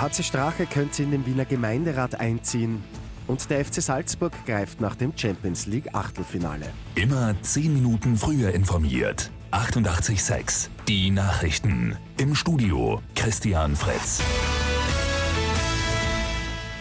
HC Strache könnte in den Wiener Gemeinderat einziehen. Und der FC Salzburg greift nach dem Champions League Achtelfinale. Immer 10 Minuten früher informiert. 88.6 Die Nachrichten. Im Studio Christian Fritz.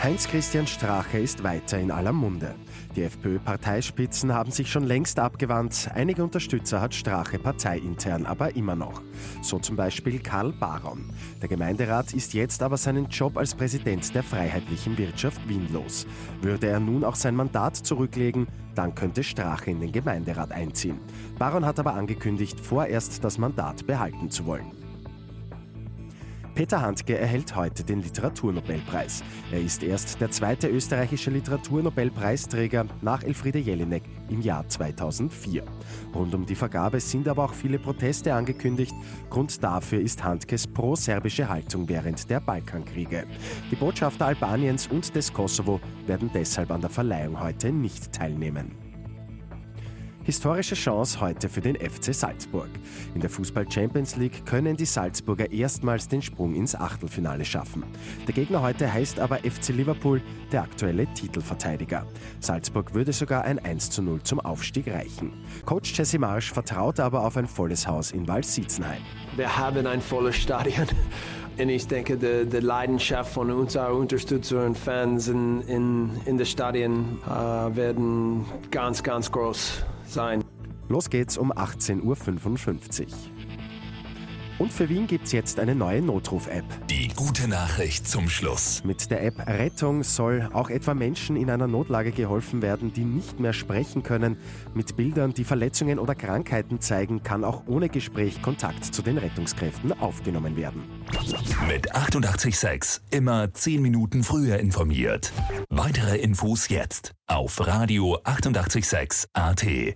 Heinz-Christian Strache ist weiter in aller Munde. Die FPÖ-Parteispitzen haben sich schon längst abgewandt. Einige Unterstützer hat Strache parteiintern aber immer noch. So zum Beispiel Karl Baron. Der Gemeinderat ist jetzt aber seinen Job als Präsident der Freiheitlichen Wirtschaft Wien los. Würde er nun auch sein Mandat zurücklegen, dann könnte Strache in den Gemeinderat einziehen. Baron hat aber angekündigt, vorerst das Mandat behalten zu wollen. Peter Handke erhält heute den Literaturnobelpreis. Er ist erst der zweite österreichische Literaturnobelpreisträger nach Elfriede Jelinek im Jahr 2004. Rund um die Vergabe sind aber auch viele Proteste angekündigt. Grund dafür ist Handkes pro-serbische Haltung während der Balkankriege. Die Botschafter Albaniens und des Kosovo werden deshalb an der Verleihung heute nicht teilnehmen. Historische Chance heute für den FC Salzburg. In der Fußball Champions League können die Salzburger erstmals den Sprung ins Achtelfinale schaffen. Der Gegner heute heißt aber FC Liverpool, der aktuelle Titelverteidiger. Salzburg würde sogar ein 1 zu 0 zum Aufstieg reichen. Coach Jesse Marsch vertraut aber auf ein volles Haus in Waldsiezenheim. Wir haben ein volles Stadion. Und ich denke, die, die Leidenschaft von unseren Unterstützern und Fans in, in, in den Stadien äh, werden ganz, ganz groß sein. Los geht's um 18.55 Uhr. Und für Wien gibt's jetzt eine neue Notruf-App. Die gute Nachricht zum Schluss. Mit der App Rettung soll auch etwa Menschen in einer Notlage geholfen werden, die nicht mehr sprechen können. Mit Bildern, die Verletzungen oder Krankheiten zeigen, kann auch ohne Gespräch Kontakt zu den Rettungskräften aufgenommen werden. Mit 886 immer 10 Minuten früher informiert. Weitere Infos jetzt auf Radio 886 AT.